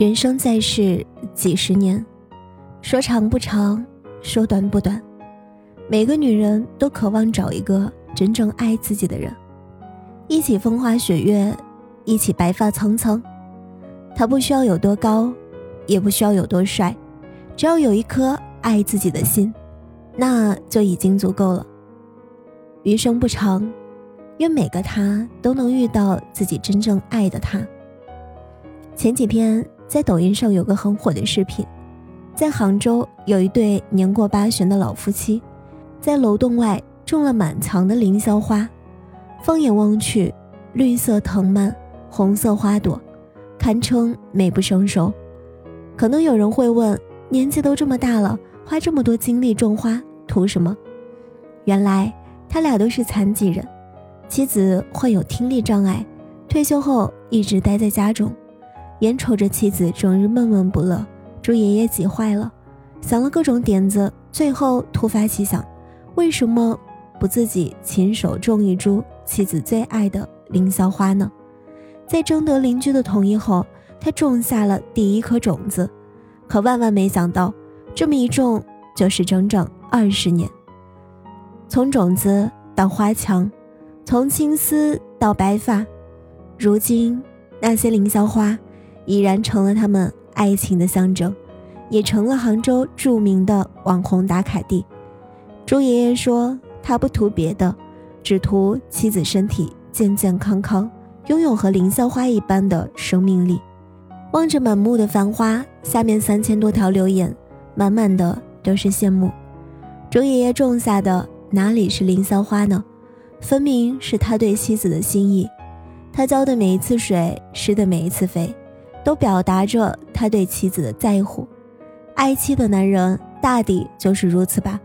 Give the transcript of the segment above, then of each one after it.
人生在世几十年，说长不长，说短不短。每个女人都渴望找一个真正爱自己的人，一起风花雪月，一起白发苍苍。他不需要有多高，也不需要有多帅，只要有一颗爱自己的心，那就已经足够了。余生不长，愿每个他都能遇到自己真正爱的他。前几天。在抖音上有个很火的视频，在杭州有一对年过八旬的老夫妻，在楼栋外种了满墙的凌霄花，放眼望去，绿色藤蔓，红色花朵，堪称美不胜收。可能有人会问，年纪都这么大了，花这么多精力种花，图什么？原来他俩都是残疾人，妻子患有听力障碍，退休后一直待在家中。眼瞅着妻子整日闷闷不乐，朱爷爷急坏了，想了各种点子，最后突发奇想，为什么不自己亲手种一株妻子最爱的凌霄花呢？在征得邻居的同意后，他种下了第一颗种子。可万万没想到，这么一种就是整整二十年，从种子到花墙，从青丝到白发，如今那些凌霄花。已然成了他们爱情的象征，也成了杭州著名的网红打卡地。朱爷爷说：“他不图别的，只图妻子身体健健康康，拥有和凌霄花一般的生命力。”望着满目的繁花，下面三千多条留言，满满的都是羡慕。朱爷爷种下的哪里是凌霄花呢？分明是他对妻子的心意。他浇的每一次水，施的每一次肥。都表达着他对妻子的在乎，爱妻的男人大抵就是如此吧。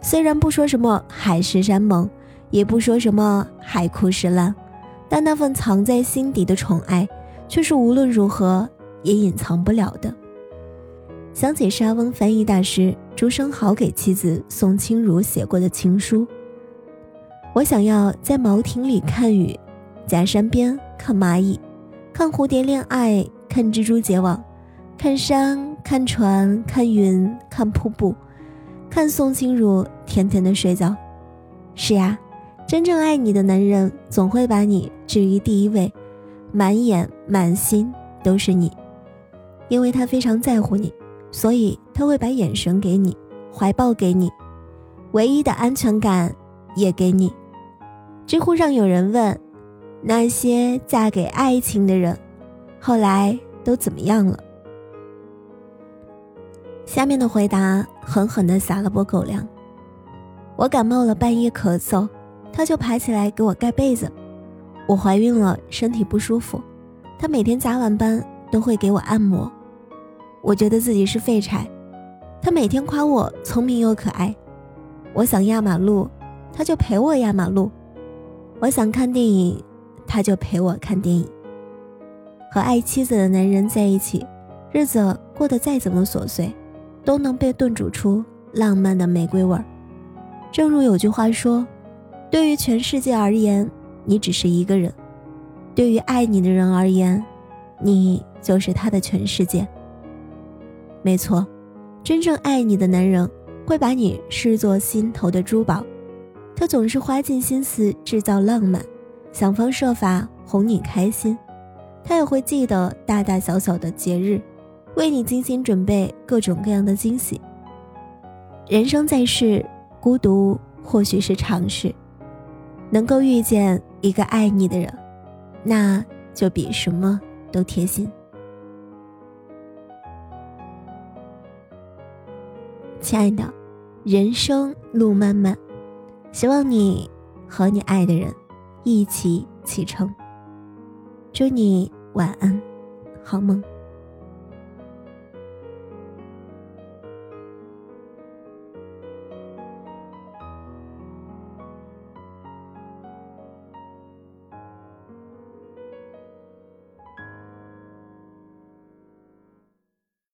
虽然不说什么海誓山盟，也不说什么海枯石烂，但那份藏在心底的宠爱，却是无论如何也隐藏不了的。想起沙翁翻译大师朱生豪给妻子宋清如写过的情书：“我想要在茅亭里看雨，假山边看蚂蚁，看蝴蝶恋爱。”看蜘蛛结网，看山，看船，看云，看瀑布，看宋清如甜甜的睡觉。是呀，真正爱你的男人总会把你置于第一位，满眼满心都是你，因为他非常在乎你，所以他会把眼神给你，怀抱给你，唯一的安全感也给你。知乎上有人问，那些嫁给爱情的人。后来都怎么样了？下面的回答狠狠地撒了波狗粮。我感冒了，半夜咳嗽，他就爬起来给我盖被子。我怀孕了，身体不舒服，他每天加完班都会给我按摩。我觉得自己是废柴，他每天夸我聪明又可爱。我想压马路，他就陪我压马路。我想看电影，他就陪我看电影。和爱妻子的男人在一起，日子过得再怎么琐碎，都能被炖煮出浪漫的玫瑰味儿。正如有句话说：“对于全世界而言，你只是一个人；对于爱你的人而言，你就是他的全世界。”没错，真正爱你的男人会把你视作心头的珠宝，他总是花尽心思制造浪漫，想方设法哄你开心。他也会记得大大小小的节日，为你精心准备各种各样的惊喜。人生在世，孤独或许是常事，能够遇见一个爱你的人，那就比什么都贴心。亲爱的，人生路漫漫，希望你和你爱的人一起启程。祝你。晚安，好梦。